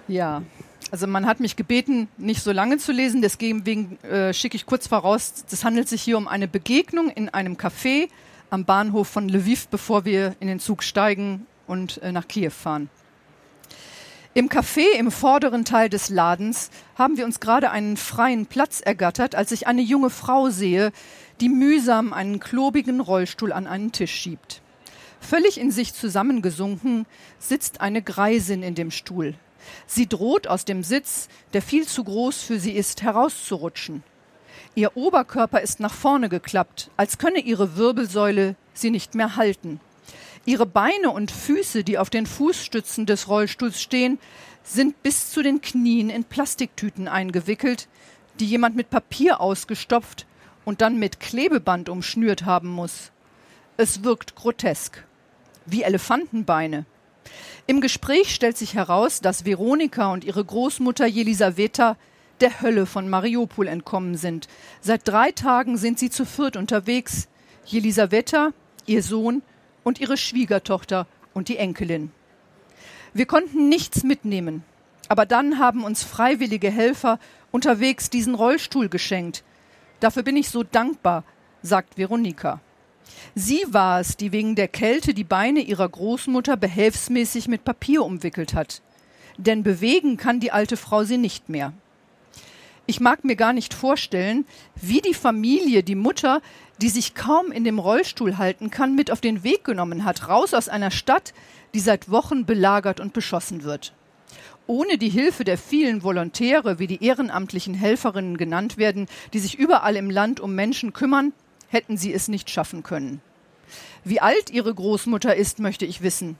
Ja, also man hat mich gebeten, nicht so lange zu lesen, deswegen äh, schicke ich kurz voraus, es handelt sich hier um eine Begegnung in einem Café am Bahnhof von Lviv, bevor wir in den Zug steigen und äh, nach Kiew fahren. Im Café im vorderen Teil des Ladens haben wir uns gerade einen freien Platz ergattert, als ich eine junge Frau sehe, die mühsam einen klobigen Rollstuhl an einen Tisch schiebt. Völlig in sich zusammengesunken sitzt eine Greisin in dem Stuhl. Sie droht aus dem Sitz, der viel zu groß für sie ist, herauszurutschen. Ihr Oberkörper ist nach vorne geklappt, als könne ihre Wirbelsäule sie nicht mehr halten. Ihre Beine und Füße, die auf den Fußstützen des Rollstuhls stehen, sind bis zu den Knien in Plastiktüten eingewickelt, die jemand mit Papier ausgestopft und dann mit Klebeband umschnürt haben muss. Es wirkt grotesk. Wie Elefantenbeine. Im Gespräch stellt sich heraus, dass Veronika und ihre Großmutter Jelisaveta der Hölle von Mariupol entkommen sind. Seit drei Tagen sind sie zu viert unterwegs. Jelisaveta, ihr Sohn und ihre Schwiegertochter und die Enkelin. Wir konnten nichts mitnehmen, aber dann haben uns freiwillige Helfer unterwegs diesen Rollstuhl geschenkt. Dafür bin ich so dankbar, sagt Veronika. Sie war es, die wegen der Kälte die Beine ihrer Großmutter behelfsmäßig mit Papier umwickelt hat. Denn bewegen kann die alte Frau sie nicht mehr. Ich mag mir gar nicht vorstellen, wie die Familie die Mutter, die sich kaum in dem Rollstuhl halten kann, mit auf den Weg genommen hat, raus aus einer Stadt, die seit Wochen belagert und beschossen wird. Ohne die Hilfe der vielen Volontäre, wie die ehrenamtlichen Helferinnen genannt werden, die sich überall im Land um Menschen kümmern, hätten sie es nicht schaffen können. Wie alt ihre Großmutter ist, möchte ich wissen.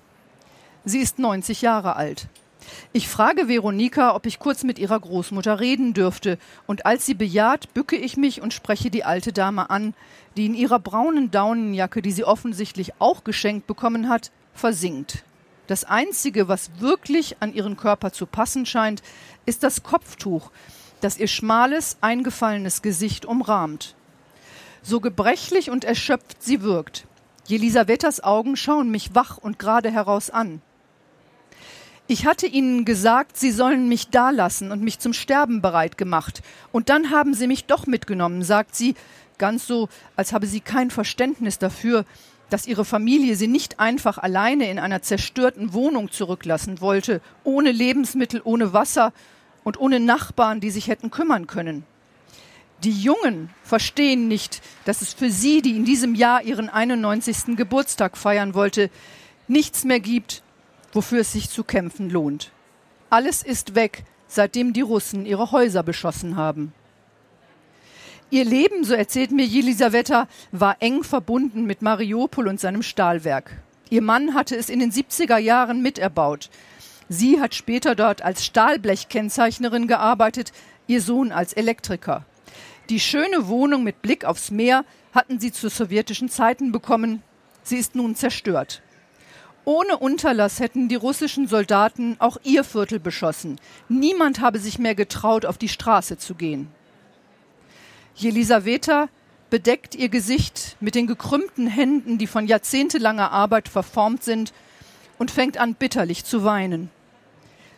Sie ist 90 Jahre alt. Ich frage Veronika, ob ich kurz mit ihrer Großmutter reden dürfte, und als sie bejaht, bücke ich mich und spreche die alte Dame an, die in ihrer braunen Daunenjacke, die sie offensichtlich auch geschenkt bekommen hat, versinkt. Das Einzige, was wirklich an ihren Körper zu passen scheint, ist das Kopftuch, das ihr schmales, eingefallenes Gesicht umrahmt so gebrechlich und erschöpft sie wirkt. Jelisavettas Augen schauen mich wach und gerade heraus an. Ich hatte ihnen gesagt, sie sollen mich dalassen und mich zum Sterben bereit gemacht. Und dann haben sie mich doch mitgenommen, sagt sie, ganz so, als habe sie kein Verständnis dafür, dass ihre Familie sie nicht einfach alleine in einer zerstörten Wohnung zurücklassen wollte, ohne Lebensmittel, ohne Wasser und ohne Nachbarn, die sich hätten kümmern können. Die Jungen verstehen nicht, dass es für sie, die in diesem Jahr ihren 91. Geburtstag feiern wollte, nichts mehr gibt, wofür es sich zu kämpfen lohnt. Alles ist weg, seitdem die Russen ihre Häuser beschossen haben. Ihr Leben, so erzählt mir Jelisaveta, war eng verbunden mit Mariupol und seinem Stahlwerk. Ihr Mann hatte es in den 70er Jahren miterbaut. Sie hat später dort als Stahlblechkennzeichnerin gearbeitet, ihr Sohn als Elektriker. Die schöne Wohnung mit Blick aufs Meer hatten sie zu sowjetischen Zeiten bekommen. Sie ist nun zerstört. Ohne Unterlass hätten die russischen Soldaten auch ihr Viertel beschossen. Niemand habe sich mehr getraut, auf die Straße zu gehen. Jelisaveta bedeckt ihr Gesicht mit den gekrümmten Händen, die von jahrzehntelanger Arbeit verformt sind, und fängt an bitterlich zu weinen.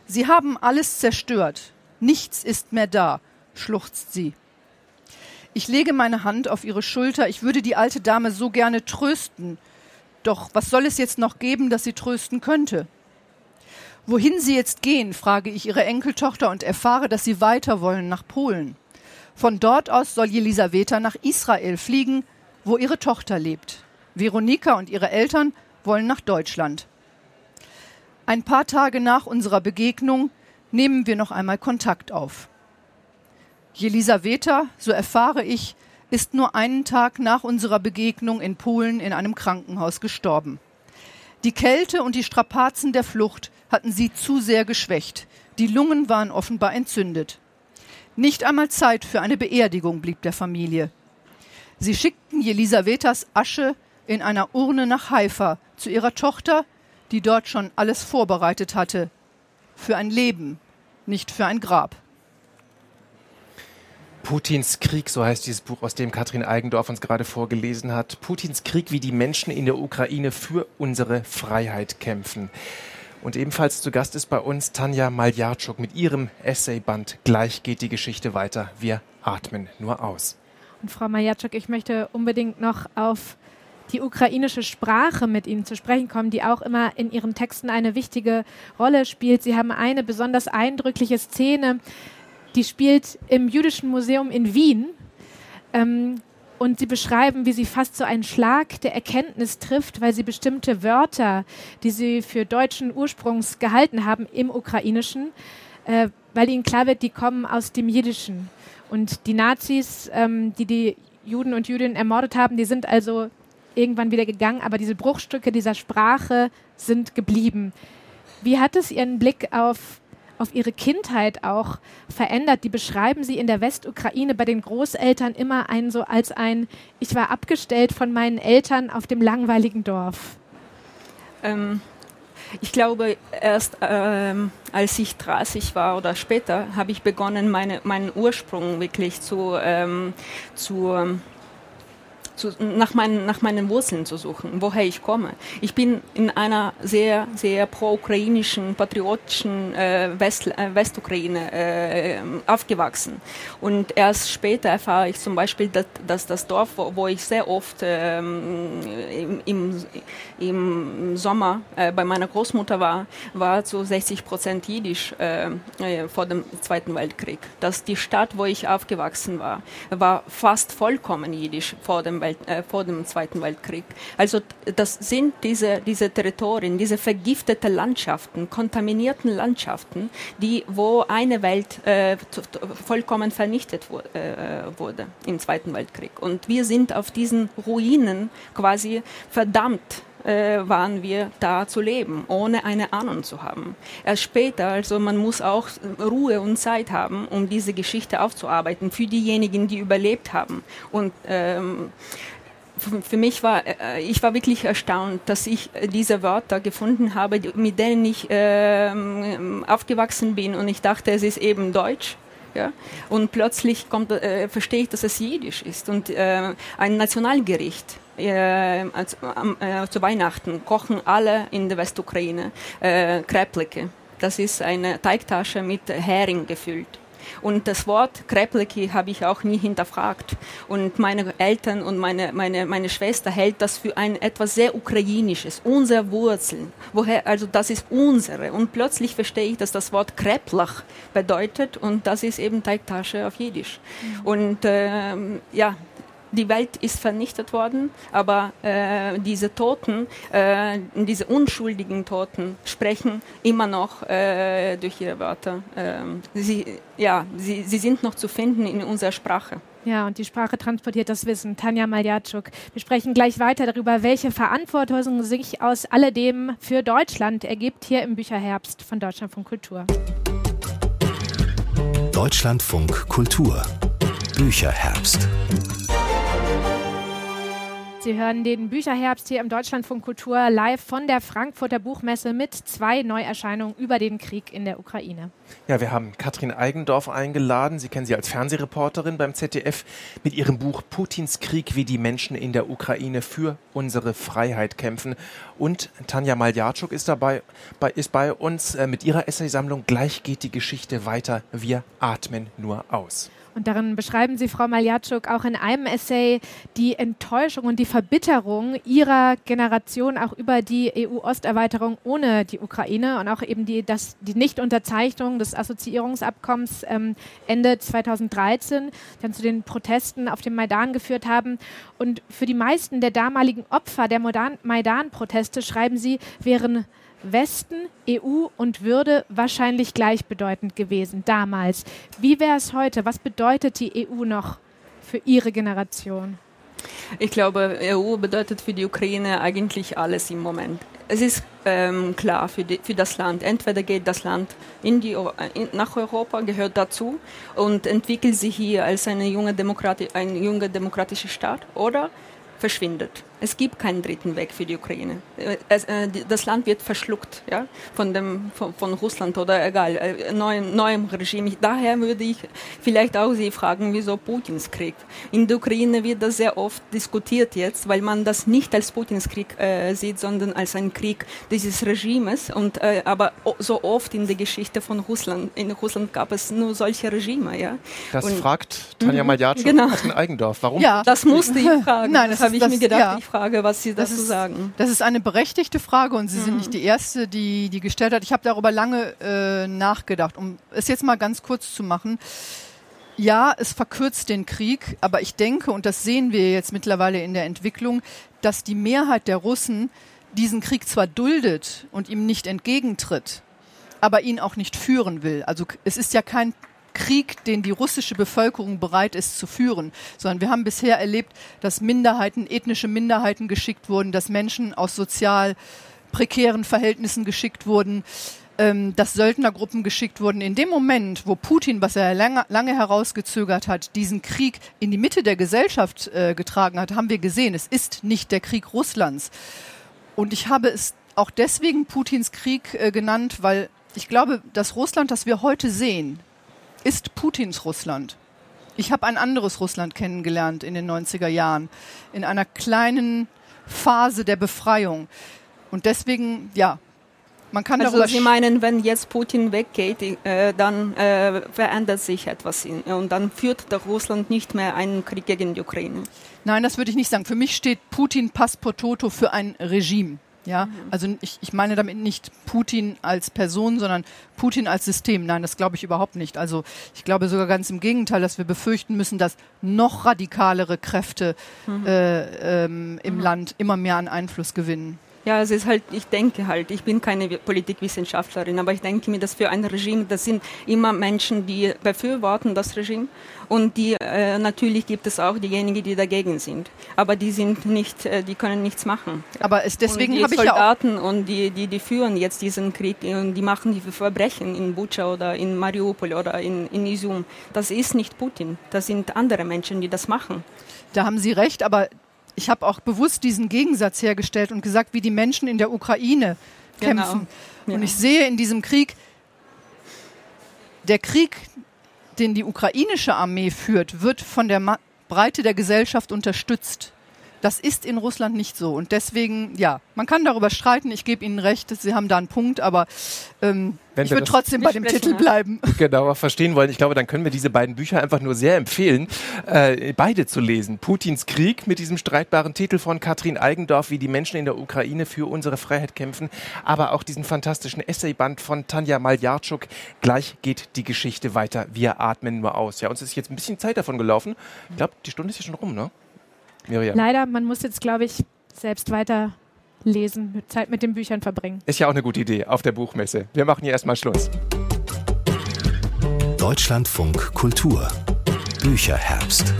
Sie haben alles zerstört. Nichts ist mehr da, schluchzt sie. Ich lege meine Hand auf ihre Schulter. Ich würde die alte Dame so gerne trösten. Doch was soll es jetzt noch geben, das sie trösten könnte? Wohin sie jetzt gehen, frage ich ihre Enkeltochter und erfahre, dass sie weiter wollen nach Polen. Von dort aus soll Jelisaveta nach Israel fliegen, wo ihre Tochter lebt. Veronika und ihre Eltern wollen nach Deutschland. Ein paar Tage nach unserer Begegnung nehmen wir noch einmal Kontakt auf. Jelisaveta, so erfahre ich, ist nur einen Tag nach unserer Begegnung in Polen in einem Krankenhaus gestorben. Die Kälte und die Strapazen der Flucht hatten sie zu sehr geschwächt. Die Lungen waren offenbar entzündet. Nicht einmal Zeit für eine Beerdigung blieb der Familie. Sie schickten Jelisavetas Asche in einer Urne nach Haifa zu ihrer Tochter, die dort schon alles vorbereitet hatte. Für ein Leben, nicht für ein Grab. Putins Krieg, so heißt dieses Buch, aus dem Katrin Eigendorf uns gerade vorgelesen hat. Putins Krieg, wie die Menschen in der Ukraine für unsere Freiheit kämpfen. Und ebenfalls zu Gast ist bei uns Tanja Maljarczuk mit ihrem Essayband Gleich geht die Geschichte weiter. Wir atmen nur aus. Und Frau Maljarczuk, ich möchte unbedingt noch auf die ukrainische Sprache mit Ihnen zu sprechen kommen, die auch immer in Ihren Texten eine wichtige Rolle spielt. Sie haben eine besonders eindrückliche Szene, die spielt im Jüdischen Museum in Wien. Ähm, und sie beschreiben, wie sie fast so einen Schlag der Erkenntnis trifft, weil sie bestimmte Wörter, die sie für deutschen Ursprungs gehalten haben im Ukrainischen, äh, weil ihnen klar wird, die kommen aus dem Jiddischen. Und die Nazis, ähm, die die Juden und Jüdinnen ermordet haben, die sind also irgendwann wieder gegangen, aber diese Bruchstücke dieser Sprache sind geblieben. Wie hat es Ihren Blick auf auf ihre Kindheit auch verändert. Die beschreiben sie in der Westukraine bei den Großeltern immer ein, so als ein, ich war abgestellt von meinen Eltern auf dem langweiligen Dorf. Ähm, ich glaube, erst ähm, als ich 30 war oder später, habe ich begonnen, meine, meinen Ursprung wirklich zu, ähm, zu zu, nach, meinen, nach meinen Wurzeln zu suchen, woher ich komme. Ich bin in einer sehr, sehr pro-ukrainischen, patriotischen äh, West, äh, Westukraine äh, aufgewachsen. Und erst später erfahre ich zum Beispiel, dass, dass das Dorf, wo, wo, ich sehr oft ähm, im, im, Sommer äh, bei meiner Großmutter war, war zu 60 Prozent jiddisch äh, äh, vor dem Zweiten Weltkrieg. Dass die Stadt, wo ich aufgewachsen war, war fast vollkommen jiddisch vor dem Welt, äh, vor dem Zweiten Weltkrieg. Also das sind diese, diese Territorien, diese vergifteten Landschaften, kontaminierten Landschaften, die, wo eine Welt äh, vollkommen vernichtet wu äh, wurde im Zweiten Weltkrieg. Und wir sind auf diesen Ruinen quasi verdammt äh, waren wir da zu leben, ohne eine Ahnung zu haben. Erst später, also man muss auch Ruhe und Zeit haben, um diese Geschichte aufzuarbeiten für diejenigen, die überlebt haben. Und ähm, für mich war, äh, ich war wirklich erstaunt, dass ich diese Wörter gefunden habe, mit denen ich äh, aufgewachsen bin und ich dachte, es ist eben Deutsch. Ja? Und plötzlich kommt, äh, verstehe ich, dass es Jiddisch ist und äh, ein Nationalgericht äh, als, äh, zu Weihnachten kochen alle in der Westukraine äh, Kräplicke. Das ist eine Teigtasche mit Hering gefüllt. Und das Wort Krepleki habe ich auch nie hinterfragt. Und meine Eltern und meine, meine, meine Schwester hält das für ein etwas sehr Ukrainisches, unsere Wurzeln. Woher, also das ist unsere. Und plötzlich verstehe ich, dass das Wort Kreplach bedeutet und das ist eben Teigtasche auf Jiddisch. Mhm. Und ähm, ja, die Welt ist vernichtet worden, aber äh, diese Toten, äh, diese unschuldigen Toten sprechen immer noch äh, durch ihre Wörter. Ähm, sie, ja, sie, sie sind noch zu finden in unserer Sprache. Ja, und die Sprache transportiert das Wissen. Tanja Maljatschuk. Wir sprechen gleich weiter darüber, welche Verantwortung sich aus alledem für Deutschland ergibt, hier im Bücherherbst von Deutschlandfunk Kultur. Deutschlandfunk Kultur Bücherherbst. Sie hören den Bücherherbst hier im Deutschlandfunk Kultur live von der Frankfurter Buchmesse mit zwei Neuerscheinungen über den Krieg in der Ukraine. Ja, wir haben Katrin Eigendorf eingeladen. Sie kennen sie als Fernsehreporterin beim ZDF mit ihrem Buch Putins Krieg, wie die Menschen in der Ukraine für unsere Freiheit kämpfen. Und Tanja Maljatschuk ist dabei, bei, ist bei uns äh, mit ihrer Essaysammlung Gleich geht die Geschichte weiter. Wir atmen nur aus. Und darin beschreiben Sie, Frau Maljatschuk, auch in einem Essay die Enttäuschung und die Verbitterung Ihrer Generation auch über die EU-Osterweiterung ohne die Ukraine und auch eben die, das, die Nichtunterzeichnung des Assoziierungsabkommens ähm, Ende 2013 dann zu den Protesten auf dem Maidan geführt haben. Und für die meisten der damaligen Opfer der Maidan-Proteste, schreiben Sie, wären Westen, EU und Würde wahrscheinlich gleichbedeutend gewesen damals. Wie wäre es heute? Was bedeutet die EU noch für Ihre Generation? Ich glaube, EU bedeutet für die Ukraine eigentlich alles im Moment. Es ist ähm, klar für, die, für, das Land. Entweder geht das Land in die, in, nach Europa, gehört dazu und entwickelt sich hier als eine junge, ein junger demokratischer Staat, oder verschwindet. Es gibt keinen dritten Weg für die Ukraine. Äh, äh, das Land wird verschluckt ja, von, dem, von, von Russland oder egal, äh, neuem, neuem Regime. Daher würde ich vielleicht auch Sie fragen, wieso Putins Krieg? In der Ukraine wird das sehr oft diskutiert jetzt, weil man das nicht als Putins Krieg äh, sieht, sondern als einen Krieg dieses Regimes. Und, äh, aber so oft in der Geschichte von Russland, in Russland gab es nur solche Regime. Ja? Das Und, fragt Tanja mhm, Maljatschuk genau. aus Eigendorf. Warum? Ja, das musste ich fragen. Nein, das, das habe ich mir gedacht. Ja. Ich Frage, was Sie dazu ist, sagen. Das ist eine berechtigte Frage und Sie mhm. sind nicht die Erste, die die gestellt hat. Ich habe darüber lange äh, nachgedacht, um es jetzt mal ganz kurz zu machen. Ja, es verkürzt den Krieg, aber ich denke, und das sehen wir jetzt mittlerweile in der Entwicklung, dass die Mehrheit der Russen diesen Krieg zwar duldet und ihm nicht entgegentritt, aber ihn auch nicht führen will. Also es ist ja kein Krieg, den die russische Bevölkerung bereit ist zu führen, sondern wir haben bisher erlebt, dass Minderheiten, ethnische Minderheiten geschickt wurden, dass Menschen aus sozial prekären Verhältnissen geschickt wurden, ähm, dass Söldnergruppen geschickt wurden. In dem Moment, wo Putin, was er lange, lange herausgezögert hat, diesen Krieg in die Mitte der Gesellschaft äh, getragen hat, haben wir gesehen, es ist nicht der Krieg Russlands. Und ich habe es auch deswegen Putins Krieg äh, genannt, weil ich glaube, das Russland, das wir heute sehen, ist Putins Russland. Ich habe ein anderes Russland kennengelernt in den 90er Jahren, in einer kleinen Phase der Befreiung. Und deswegen, ja, man kann also darüber. Sie meinen, wenn jetzt Putin weggeht, äh, dann äh, verändert sich etwas in, und dann führt der Russland nicht mehr einen Krieg gegen die Ukraine. Nein, das würde ich nicht sagen. Für mich steht Putin Passport Toto für ein Regime. Ja, mhm. also ich, ich meine damit nicht Putin als Person, sondern Putin als System. Nein, das glaube ich überhaupt nicht. Also ich glaube sogar ganz im Gegenteil, dass wir befürchten müssen, dass noch radikalere Kräfte mhm. äh, ähm, im mhm. Land immer mehr an Einfluss gewinnen. Ja, es ist halt, ich denke halt, ich bin keine Politikwissenschaftlerin, aber ich denke mir, dass für ein Regime, das sind immer Menschen, die befürworten das Regime und die äh, natürlich gibt es auch diejenigen, die dagegen sind, aber die sind nicht, äh, die können nichts machen. Aber es deswegen habe ich ja Soldaten und die, die, die führen jetzt diesen Krieg und die machen die Verbrechen in Bucha oder in Mariupol oder in, in Izum. Das ist nicht Putin, das sind andere Menschen, die das machen. Da haben Sie recht, aber ich habe auch bewusst diesen Gegensatz hergestellt und gesagt, wie die Menschen in der Ukraine genau. kämpfen. Ja. Und ich sehe in diesem Krieg, der Krieg, den die ukrainische Armee führt, wird von der Ma Breite der Gesellschaft unterstützt. Das ist in Russland nicht so. Und deswegen, ja, man kann darüber streiten. Ich gebe Ihnen recht, Sie haben da einen Punkt, aber ähm, ich würde trotzdem bei dem Titel bleiben. Genau, verstehen wollen. Ich glaube, dann können wir diese beiden Bücher einfach nur sehr empfehlen, äh, beide zu lesen. Putins Krieg mit diesem streitbaren Titel von Katrin Eigendorf, wie die Menschen in der Ukraine für unsere Freiheit kämpfen, aber auch diesen fantastischen Essayband von Tanja Maljarczuk. Gleich geht die Geschichte weiter. Wir atmen nur aus. Ja, uns ist jetzt ein bisschen Zeit davon gelaufen. Ich glaube, die Stunde ist ja schon rum, ne? Miriam. Leider, man muss jetzt, glaube ich, selbst weiter lesen, Zeit mit den Büchern verbringen. Ist ja auch eine gute Idee auf der Buchmesse. Wir machen hier erstmal Schluss. Deutschlandfunk Kultur Bücherherbst.